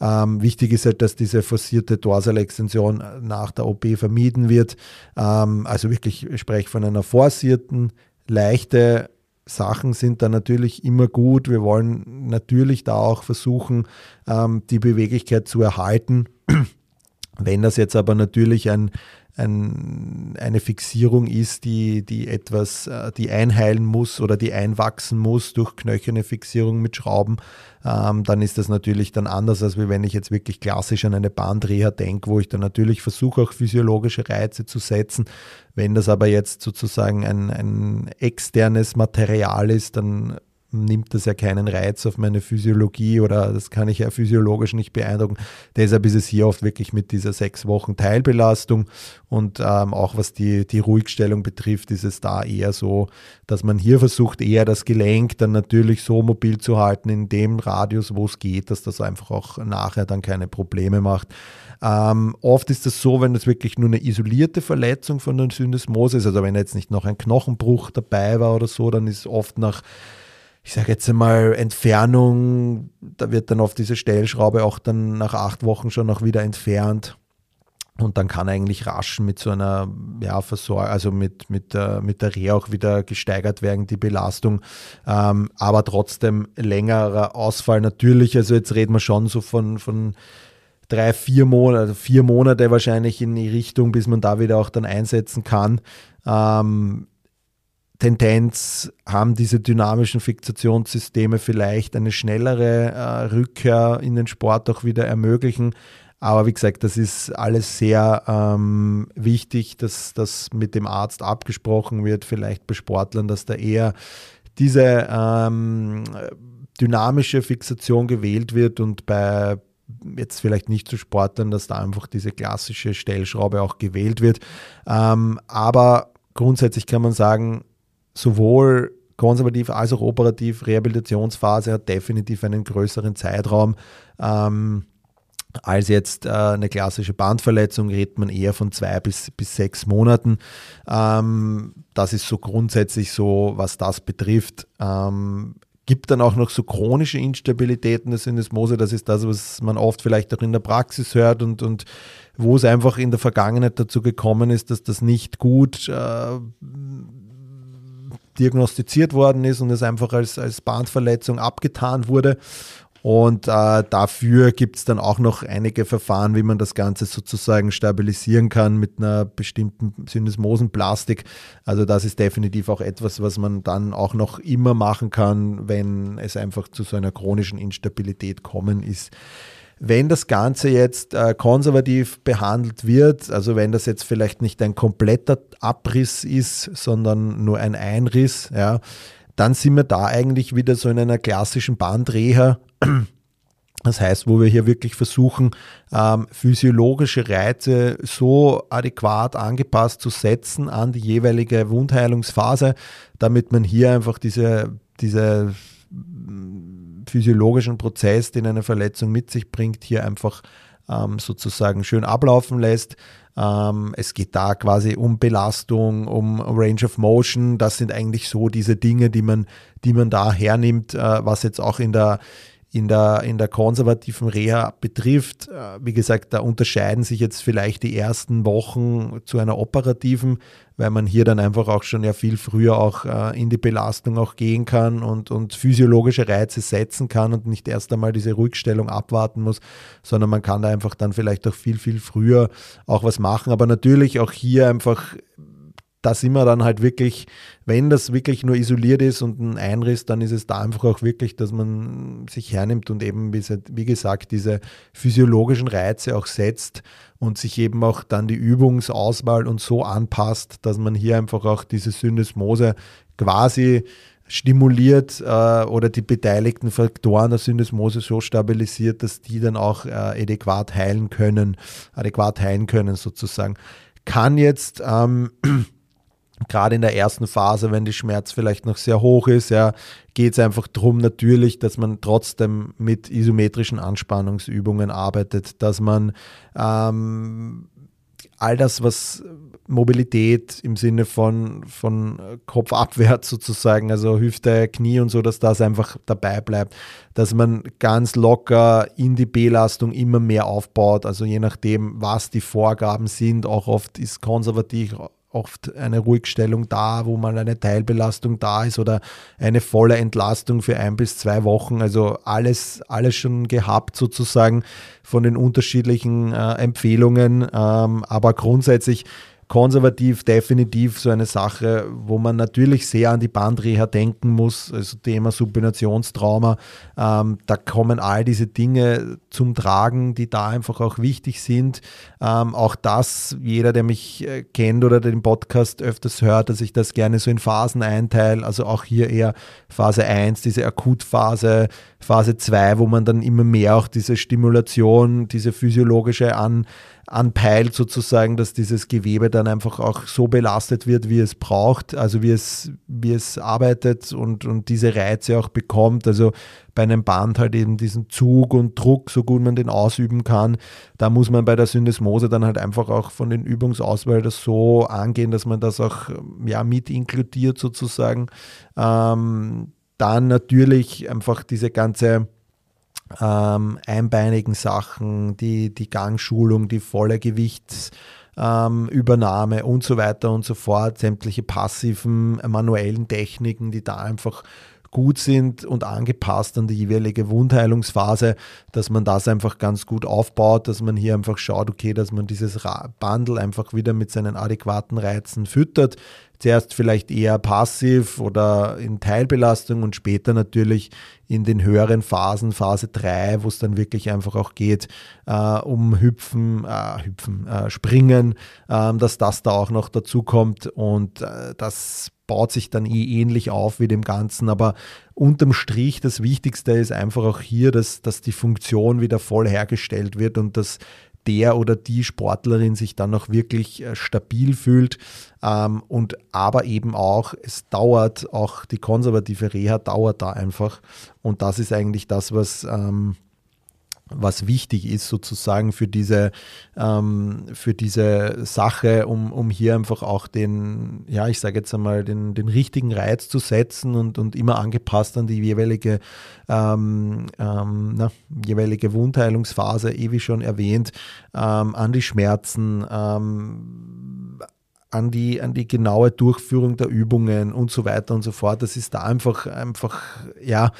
Ähm, wichtig ist halt, dass diese forcierte Dorsalextension nach der OP vermieden wird. Ähm, also wirklich, ich spreche von einer forcierten, leichte Sachen sind da natürlich immer gut. Wir wollen natürlich da auch versuchen, ähm, die Beweglichkeit zu erhalten. Wenn das jetzt aber natürlich ein ein, eine Fixierung ist, die, die etwas, äh, die einheilen muss oder die einwachsen muss durch knöcherne Fixierung mit Schrauben, ähm, dann ist das natürlich dann anders, als wenn ich jetzt wirklich klassisch an eine Bahndreher denke, wo ich dann natürlich versuche, auch physiologische Reize zu setzen. Wenn das aber jetzt sozusagen ein, ein externes Material ist, dann nimmt das ja keinen Reiz auf meine Physiologie oder das kann ich ja physiologisch nicht beeindrucken. Deshalb ist es hier oft wirklich mit dieser sechs Wochen Teilbelastung und ähm, auch was die, die Ruhigstellung betrifft, ist es da eher so, dass man hier versucht, eher das Gelenk dann natürlich so mobil zu halten in dem Radius, wo es geht, dass das einfach auch nachher dann keine Probleme macht. Ähm, oft ist es so, wenn es wirklich nur eine isolierte Verletzung von der Syndesmose ist, also wenn jetzt nicht noch ein Knochenbruch dabei war oder so, dann ist oft nach ich sage jetzt einmal, Entfernung, da wird dann auf diese Stellschraube auch dann nach acht Wochen schon noch wieder entfernt. Und dann kann eigentlich rasch mit so einer ja, Versorgung, also mit, mit, mit der Reha auch wieder gesteigert werden, die Belastung. Ähm, aber trotzdem längerer Ausfall natürlich. Also jetzt reden wir schon so von, von drei, vier Monate, also vier Monate wahrscheinlich in die Richtung, bis man da wieder auch dann einsetzen kann. Ähm, Tendenz haben diese dynamischen Fixationssysteme vielleicht eine schnellere äh, Rückkehr in den Sport auch wieder ermöglichen. Aber wie gesagt, das ist alles sehr ähm, wichtig, dass das mit dem Arzt abgesprochen wird, vielleicht bei Sportlern, dass da eher diese ähm, dynamische Fixation gewählt wird und bei jetzt vielleicht nicht zu Sportlern, dass da einfach diese klassische Stellschraube auch gewählt wird. Ähm, aber grundsätzlich kann man sagen, sowohl konservativ als auch operativ Rehabilitationsphase hat definitiv einen größeren Zeitraum. Ähm, als jetzt äh, eine klassische Bandverletzung redet man eher von zwei bis, bis sechs Monaten. Ähm, das ist so grundsätzlich so, was das betrifft. Ähm, gibt dann auch noch so chronische Instabilitäten des Syndesmose. Das ist das, was man oft vielleicht auch in der Praxis hört und, und wo es einfach in der Vergangenheit dazu gekommen ist, dass das nicht gut äh, diagnostiziert worden ist und es einfach als, als Bandverletzung abgetan wurde. Und äh, dafür gibt es dann auch noch einige Verfahren, wie man das Ganze sozusagen stabilisieren kann mit einer bestimmten Syndesmosenplastik. Also das ist definitiv auch etwas, was man dann auch noch immer machen kann, wenn es einfach zu so einer chronischen Instabilität kommen ist. Wenn das Ganze jetzt äh, konservativ behandelt wird, also wenn das jetzt vielleicht nicht ein kompletter Abriss ist, sondern nur ein Einriss, ja, dann sind wir da eigentlich wieder so in einer klassischen Bandreha. Das heißt, wo wir hier wirklich versuchen, ähm, physiologische Reize so adäquat angepasst zu setzen an die jeweilige Wundheilungsphase, damit man hier einfach diese, diese physiologischen Prozess, den eine Verletzung mit sich bringt, hier einfach ähm, sozusagen schön ablaufen lässt. Ähm, es geht da quasi um Belastung, um Range of Motion. Das sind eigentlich so diese Dinge, die man, die man da hernimmt, äh, was jetzt auch in der in der, in der konservativen Reha betrifft. Äh, wie gesagt, da unterscheiden sich jetzt vielleicht die ersten Wochen zu einer operativen, weil man hier dann einfach auch schon ja viel früher auch äh, in die Belastung auch gehen kann und, und physiologische Reize setzen kann und nicht erst einmal diese Ruhigstellung abwarten muss, sondern man kann da einfach dann vielleicht auch viel, viel früher auch was machen. Aber natürlich auch hier einfach da sind wir dann halt wirklich, wenn das wirklich nur isoliert ist und ein Einriss, dann ist es da einfach auch wirklich, dass man sich hernimmt und eben, wie gesagt, diese physiologischen Reize auch setzt und sich eben auch dann die Übungsauswahl und so anpasst, dass man hier einfach auch diese Syndesmose quasi stimuliert äh, oder die beteiligten Faktoren der Syndesmose so stabilisiert, dass die dann auch äh, adäquat heilen können, adäquat heilen können sozusagen. Kann jetzt ähm, gerade in der ersten Phase, wenn die Schmerz vielleicht noch sehr hoch ist, ja, geht es einfach darum natürlich, dass man trotzdem mit isometrischen Anspannungsübungen arbeitet, dass man ähm, all das, was Mobilität im Sinne von, von Kopf abwärts sozusagen, also Hüfte, Knie und so, dass das einfach dabei bleibt, dass man ganz locker in die Belastung immer mehr aufbaut, also je nachdem, was die Vorgaben sind, auch oft ist konservativ oft eine Ruhigstellung da, wo mal eine Teilbelastung da ist oder eine volle Entlastung für ein bis zwei Wochen. Also alles, alles schon gehabt sozusagen von den unterschiedlichen äh, Empfehlungen. Ähm, aber grundsätzlich konservativ definitiv so eine Sache, wo man natürlich sehr an die Bandreha denken muss, also Thema Supinationstrauma. Ähm, da kommen all diese Dinge zum Tragen, die da einfach auch wichtig sind. Ähm, auch das, jeder, der mich äh, kennt oder den Podcast öfters hört, dass ich das gerne so in Phasen einteile. Also auch hier eher Phase 1, diese Akutphase, Phase 2, wo man dann immer mehr auch diese Stimulation, diese physiologische an anpeilt sozusagen, dass dieses Gewebe dann einfach auch so belastet wird, wie es braucht, also wie es, wie es arbeitet und, und diese Reize auch bekommt. Also bei einem Band halt eben diesen Zug und Druck, so gut man den ausüben kann. Da muss man bei der Syndesmose dann halt einfach auch von den Übungsauswahl das so angehen, dass man das auch ja, mit inkludiert sozusagen. Ähm, dann natürlich einfach diese ganze ähm, einbeinigen Sachen, die, die Gangschulung, die volle Gewichtsübernahme ähm, und so weiter und so fort, sämtliche passiven äh, manuellen Techniken, die da einfach gut sind und angepasst an die jeweilige Wundheilungsphase, dass man das einfach ganz gut aufbaut, dass man hier einfach schaut, okay, dass man dieses Bundle einfach wieder mit seinen adäquaten Reizen füttert, zuerst vielleicht eher passiv oder in Teilbelastung und später natürlich in den höheren Phasen, Phase 3, wo es dann wirklich einfach auch geht, äh, um Hüpfen, äh, Hüpfen, äh, Springen, ähm, dass das da auch noch dazu kommt und äh, das baut sich dann eh ähnlich auf wie dem Ganzen, aber unterm Strich das Wichtigste ist einfach auch hier, dass, dass die Funktion wieder voll hergestellt wird und dass der oder die Sportlerin sich dann auch wirklich äh, stabil fühlt. Ähm, und aber eben auch, es dauert, auch die konservative Reha dauert da einfach. Und das ist eigentlich das, was ähm, was wichtig ist sozusagen für diese, ähm, für diese Sache, um, um hier einfach auch den, ja, ich sage jetzt einmal, den, den richtigen Reiz zu setzen und, und immer angepasst an die jeweilige, ähm, ähm, na, jeweilige Wundheilungsphase, eh wie schon erwähnt, ähm, an die Schmerzen, ähm, an die, an die genaue Durchführung der Übungen und so weiter und so fort. Das ist da einfach, einfach, ja,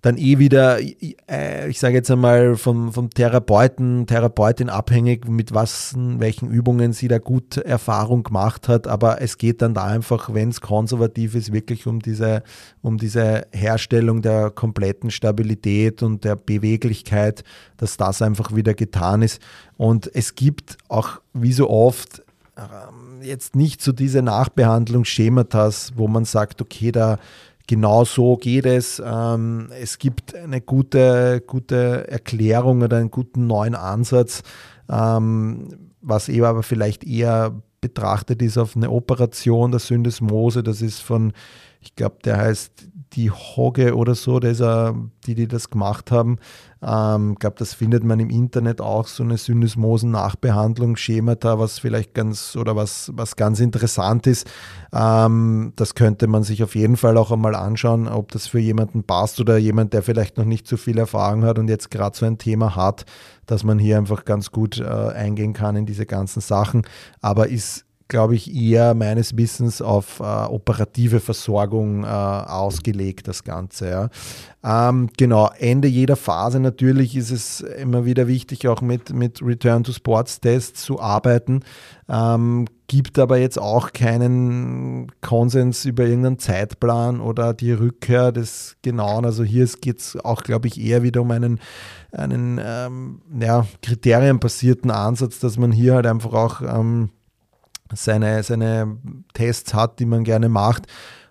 dann eh wieder, äh, ich sage jetzt einmal, vom, vom Therapeuten, Therapeutin abhängig, mit was, welchen Übungen sie da gut Erfahrung gemacht hat. Aber es geht dann da einfach, wenn es konservativ ist, wirklich um diese, um diese Herstellung der kompletten Stabilität und der Beweglichkeit, dass das einfach wieder getan ist. Und es gibt auch, wie so oft, ähm, jetzt nicht so diese Nachbehandlungsschematas, wo man sagt, okay, da genau so geht es. Ähm, es gibt eine gute, gute Erklärung oder einen guten neuen Ansatz, ähm, was eben aber vielleicht eher betrachtet ist auf eine Operation der Syndesmose. Das ist von, ich glaube, der heißt die Hogge oder so, ist, die, die das gemacht haben. Ich ähm, glaube, das findet man im Internet auch, so eine Syndesmosen-Nachbehandlung, Schemata, was vielleicht ganz oder was, was ganz interessant ist. Ähm, das könnte man sich auf jeden Fall auch einmal anschauen, ob das für jemanden passt oder jemand, der vielleicht noch nicht so viel Erfahrung hat und jetzt gerade so ein Thema hat, dass man hier einfach ganz gut äh, eingehen kann in diese ganzen Sachen. Aber ist glaube ich, eher meines Wissens auf äh, operative Versorgung äh, ausgelegt, das Ganze. Ja. Ähm, genau, Ende jeder Phase natürlich ist es immer wieder wichtig, auch mit, mit Return-to-Sports-Tests zu arbeiten. Ähm, gibt aber jetzt auch keinen Konsens über irgendeinen Zeitplan oder die Rückkehr des Genauen. Also hier geht es auch, glaube ich, eher wieder um einen, einen ähm, ja, kriterienbasierten Ansatz, dass man hier halt einfach auch ähm, seine, seine Tests hat, die man gerne macht,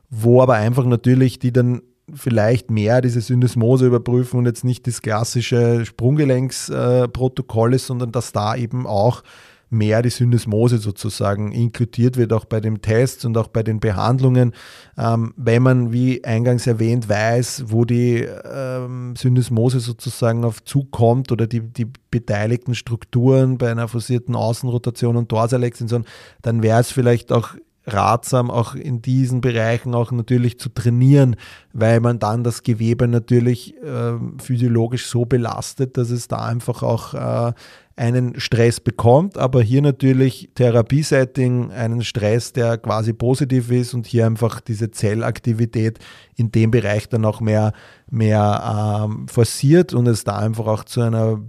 wo aber einfach natürlich die dann vielleicht mehr diese Syndesmose überprüfen und jetzt nicht das klassische Sprunggelenksprotokoll ist, sondern dass da eben auch mehr die Syndesmose sozusagen inkludiert wird, auch bei den Tests und auch bei den Behandlungen. Ähm, wenn man, wie eingangs erwähnt, weiß, wo die ähm, Syndesmose sozusagen auf Zug kommt oder die, die beteiligten Strukturen bei einer forcierten Außenrotation und Dorsalextension, dann wäre es vielleicht auch ratsam, auch in diesen Bereichen auch natürlich zu trainieren, weil man dann das Gewebe natürlich äh, physiologisch so belastet, dass es da einfach auch äh, einen Stress bekommt, aber hier natürlich Therapiesetting, einen Stress, der quasi positiv ist und hier einfach diese Zellaktivität in dem Bereich dann auch mehr, mehr ähm, forciert und es da einfach auch zu einer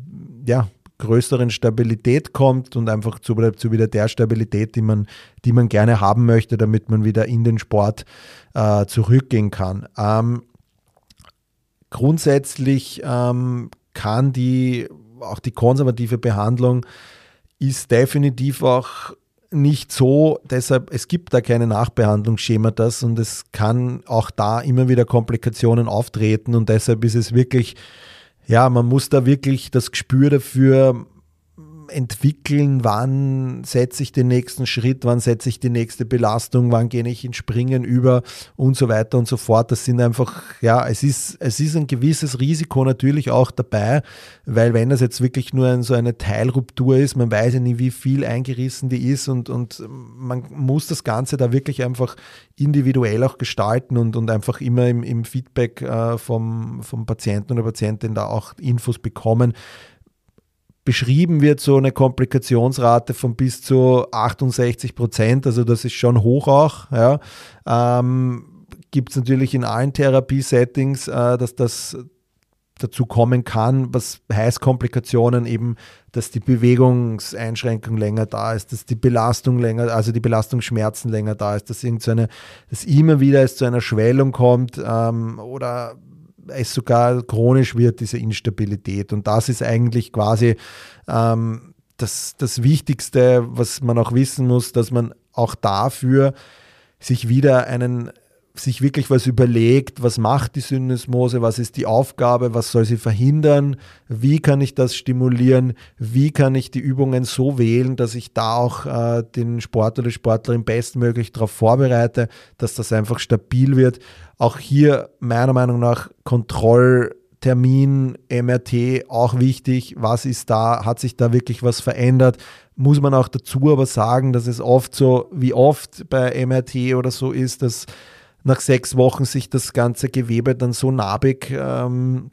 ja, größeren Stabilität kommt und einfach zu, zu wieder der Stabilität, die man, die man gerne haben möchte, damit man wieder in den Sport äh, zurückgehen kann. Ähm, grundsätzlich ähm, kann die auch die konservative Behandlung ist definitiv auch nicht so, deshalb, es gibt da keine Nachbehandlungsschematas und es kann auch da immer wieder Komplikationen auftreten. Und deshalb ist es wirklich, ja, man muss da wirklich das Gespür dafür entwickeln, wann setze ich den nächsten Schritt, wann setze ich die nächste Belastung, wann gehe ich ins Springen über und so weiter und so fort. Das sind einfach, ja, es ist, es ist ein gewisses Risiko natürlich auch dabei, weil wenn das jetzt wirklich nur ein, so eine Teilruptur ist, man weiß ja nie, wie viel eingerissen die ist und, und man muss das Ganze da wirklich einfach individuell auch gestalten und, und einfach immer im, im Feedback äh, vom, vom Patienten oder Patientin da auch Infos bekommen beschrieben wird so eine Komplikationsrate von bis zu 68 Prozent, also das ist schon hoch auch. Ja. Ähm, Gibt es natürlich in allen Therapiesettings, äh, dass das dazu kommen kann, was heißt Komplikationen eben, dass die Bewegungseinschränkung länger da ist, dass die Belastung länger, also die Belastungsschmerzen länger da ist, dass irgendeine, dass immer wieder es zu einer Schwellung kommt ähm, oder es sogar chronisch wird, diese Instabilität. Und das ist eigentlich quasi ähm, das, das Wichtigste, was man auch wissen muss, dass man auch dafür sich wieder einen sich wirklich was überlegt, was macht die Syndesmose, was ist die Aufgabe, was soll sie verhindern, wie kann ich das stimulieren, wie kann ich die Übungen so wählen, dass ich da auch äh, den Sportler oder Sportlerin bestmöglich darauf vorbereite, dass das einfach stabil wird. Auch hier meiner Meinung nach Kontrolltermin, MRT auch wichtig. Was ist da? Hat sich da wirklich was verändert? Muss man auch dazu aber sagen, dass es oft so, wie oft bei MRT oder so ist, dass nach sechs Wochen sich das ganze Gewebe dann so narbig, ähm,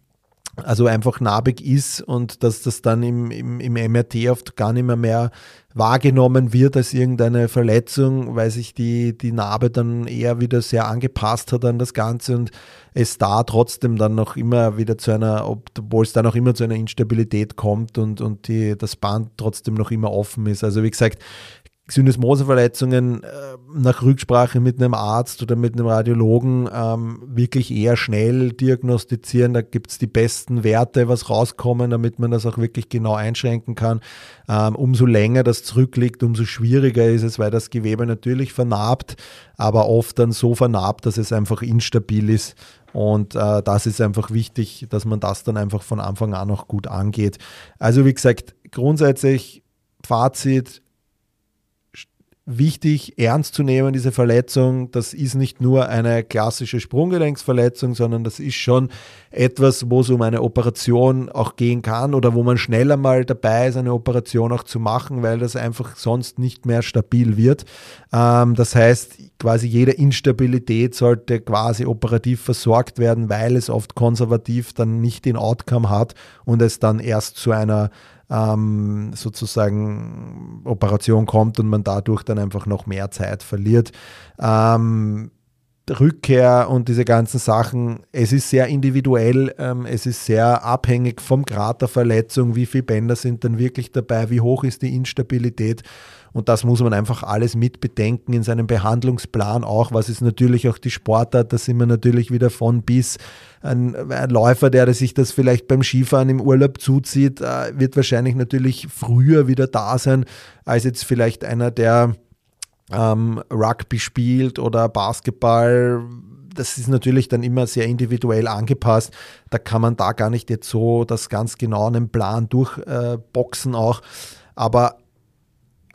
also einfach narbig ist und dass das dann im, im, im MRT oft gar nicht mehr, mehr wahrgenommen wird als irgendeine Verletzung, weil sich die, die Narbe dann eher wieder sehr angepasst hat an das Ganze und es da trotzdem dann noch immer wieder zu einer, obwohl es dann auch immer zu einer Instabilität kommt und, und die, das Band trotzdem noch immer offen ist. Also wie gesagt, Syndesmoseverletzungen äh, nach Rücksprache mit einem Arzt oder mit einem Radiologen ähm, wirklich eher schnell diagnostizieren. Da gibt es die besten Werte, was rauskommen, damit man das auch wirklich genau einschränken kann. Ähm, umso länger das zurückliegt, umso schwieriger ist es, weil das Gewebe natürlich vernarbt, aber oft dann so vernarbt, dass es einfach instabil ist. Und äh, das ist einfach wichtig, dass man das dann einfach von Anfang an auch gut angeht. Also wie gesagt, grundsätzlich Fazit, wichtig, ernst zu nehmen, diese Verletzung. Das ist nicht nur eine klassische Sprunggelenksverletzung, sondern das ist schon etwas, wo es um eine Operation auch gehen kann oder wo man schneller mal dabei ist, eine Operation auch zu machen, weil das einfach sonst nicht mehr stabil wird. Ähm, das heißt, quasi jede Instabilität sollte quasi operativ versorgt werden, weil es oft konservativ dann nicht den Outcome hat und es dann erst zu einer ähm, sozusagen Operation kommt und man dadurch dann einfach noch mehr Zeit verliert. Ähm, Rückkehr und diese ganzen Sachen, es ist sehr individuell, ähm, es ist sehr abhängig vom Grad der Verletzung, wie viele Bänder sind dann wirklich dabei, wie hoch ist die Instabilität und das muss man einfach alles mit bedenken in seinem Behandlungsplan auch. Was ist natürlich auch die Sportart? Da sind wir natürlich wieder von bis. Ein, ein Läufer, der sich das vielleicht beim Skifahren im Urlaub zuzieht, äh, wird wahrscheinlich natürlich früher wieder da sein, als jetzt vielleicht einer, der ähm, Rugby spielt oder Basketball das ist natürlich dann immer sehr individuell angepasst. Da kann man da gar nicht jetzt so das ganz genau einen Plan durchboxen äh, auch. Aber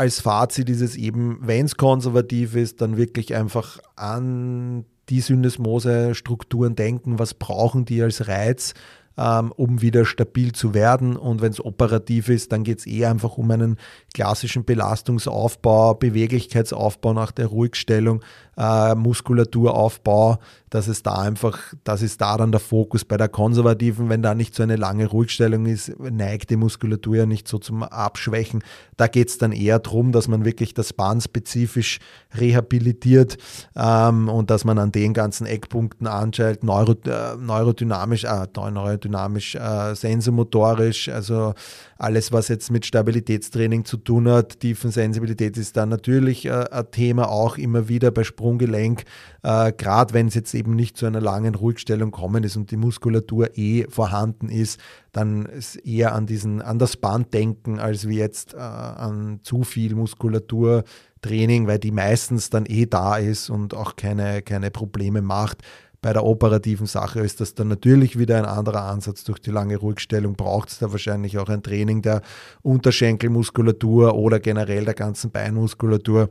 als Fazit ist es eben, wenn es konservativ ist, dann wirklich einfach an die Syndesmose-Strukturen denken, was brauchen die als Reiz, ähm, um wieder stabil zu werden. Und wenn es operativ ist, dann geht es eher einfach um einen klassischen Belastungsaufbau, Beweglichkeitsaufbau nach der Ruhigstellung, äh, Muskulaturaufbau, dass es da einfach, das ist da dann der Fokus. Bei der konservativen, wenn da nicht so eine lange Ruhigstellung ist, neigt die Muskulatur ja nicht so zum Abschwächen. Da geht es dann eher darum, dass man wirklich das Band spezifisch rehabilitiert ähm, und dass man an den ganzen Eckpunkten anschaltet, Neuro, äh, neurodynamisch, äh, neurodynamisch, äh, sensomotorisch, also alles, was jetzt mit Stabilitätstraining zu tun hat. Tiefensensibilität ist da natürlich äh, ein Thema, auch immer wieder bei Sprunggelenk, äh, gerade wenn es jetzt eben nicht zu einer langen Ruhigstellung kommen ist und die Muskulatur eh vorhanden ist, dann ist eher an, diesen, an das Band denken, als wie jetzt äh, an zu viel Muskulaturtraining, weil die meistens dann eh da ist und auch keine, keine Probleme macht. Bei der operativen Sache ist das dann natürlich wieder ein anderer Ansatz. Durch die lange Ruhigstellung braucht es da wahrscheinlich auch ein Training der Unterschenkelmuskulatur oder generell der ganzen Beinmuskulatur.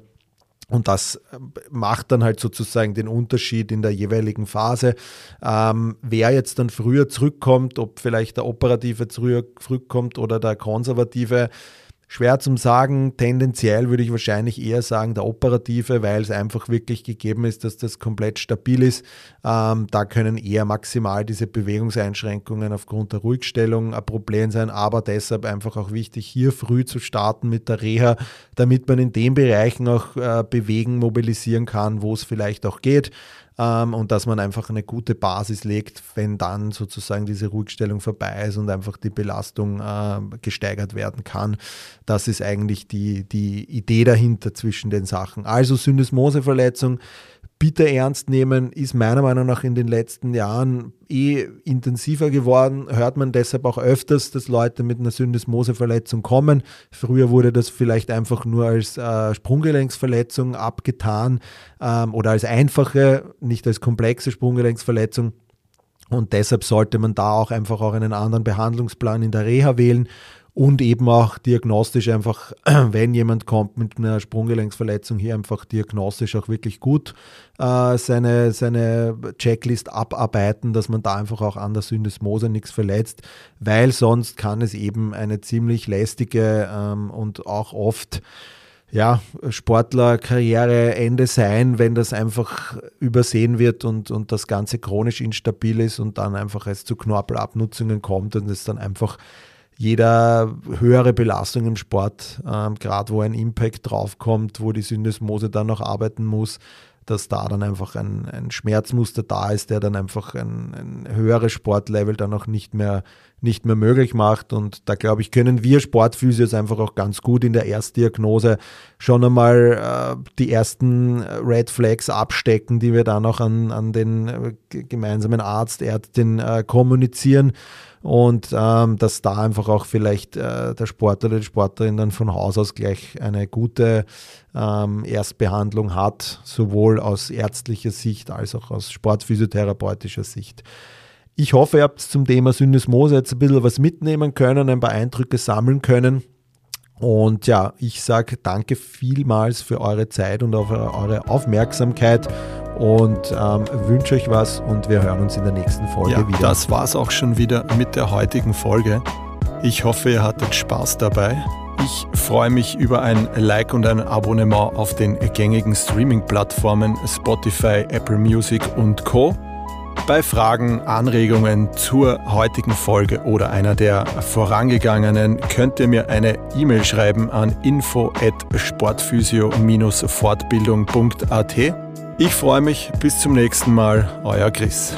Und das äh, macht dann halt sozusagen den Unterschied in der jeweiligen Phase. Ähm, wer jetzt dann früher zurückkommt, ob vielleicht der Operative zurückkommt oder der Konservative, Schwer zum sagen, tendenziell würde ich wahrscheinlich eher sagen der operative, weil es einfach wirklich gegeben ist, dass das komplett stabil ist. Ähm, da können eher maximal diese Bewegungseinschränkungen aufgrund der Ruhigstellung ein Problem sein, aber deshalb einfach auch wichtig, hier früh zu starten mit der Reha, damit man in den Bereichen auch äh, bewegen, mobilisieren kann, wo es vielleicht auch geht ähm, und dass man einfach eine gute Basis legt, wenn dann sozusagen diese Ruhigstellung vorbei ist und einfach die Belastung äh, gesteigert werden kann. Das ist eigentlich die, die Idee dahinter zwischen den Sachen. Also Syndesmoseverletzung bitte ernst nehmen, ist meiner Meinung nach in den letzten Jahren eh intensiver geworden. Hört man deshalb auch öfters, dass Leute mit einer Syndesmoseverletzung kommen. Früher wurde das vielleicht einfach nur als äh, Sprunggelenksverletzung abgetan ähm, oder als einfache, nicht als komplexe Sprunggelenksverletzung. Und deshalb sollte man da auch einfach auch einen anderen Behandlungsplan in der Reha wählen und eben auch diagnostisch einfach, wenn jemand kommt mit einer Sprunggelenksverletzung, hier einfach diagnostisch auch wirklich gut äh, seine, seine Checklist abarbeiten, dass man da einfach auch an der Syndesmose nichts verletzt, weil sonst kann es eben eine ziemlich lästige ähm, und auch oft ja, Sportlerkarriereende sein, wenn das einfach übersehen wird und, und das Ganze chronisch instabil ist und dann einfach es zu Knorpelabnutzungen kommt und es dann einfach jeder höhere Belastung im Sport, ähm, gerade wo ein Impact draufkommt, wo die Syndesmose dann noch arbeiten muss, dass da dann einfach ein, ein Schmerzmuster da ist, der dann einfach ein, ein höheres Sportlevel dann auch nicht mehr, nicht mehr möglich macht. Und da glaube ich, können wir Sportphysios einfach auch ganz gut in der Erstdiagnose schon einmal äh, die ersten Red Flags abstecken, die wir dann auch an, an den äh, gemeinsamen Arzt, Ärztin äh, kommunizieren und ähm, dass da einfach auch vielleicht äh, der Sportler oder die Sportlerin dann von Haus aus gleich eine gute ähm, Erstbehandlung hat, sowohl aus ärztlicher Sicht als auch aus sportphysiotherapeutischer Sicht. Ich hoffe, ihr habt zum Thema Syndesmose jetzt ein bisschen was mitnehmen können, ein paar Eindrücke sammeln können. Und ja, ich sage danke vielmals für eure Zeit und auf eure Aufmerksamkeit und ähm, wünsche euch was und wir hören uns in der nächsten Folge ja, wieder. Das war es auch schon wieder mit der heutigen Folge. Ich hoffe, ihr hattet Spaß dabei. Ich freue mich über ein Like und ein Abonnement auf den gängigen Streaming-Plattformen Spotify, Apple Music und Co. Bei Fragen, Anregungen zur heutigen Folge oder einer der vorangegangenen könnt ihr mir eine E-Mail schreiben an info at sportphysio-fortbildung.at. Ich freue mich, bis zum nächsten Mal, euer Chris.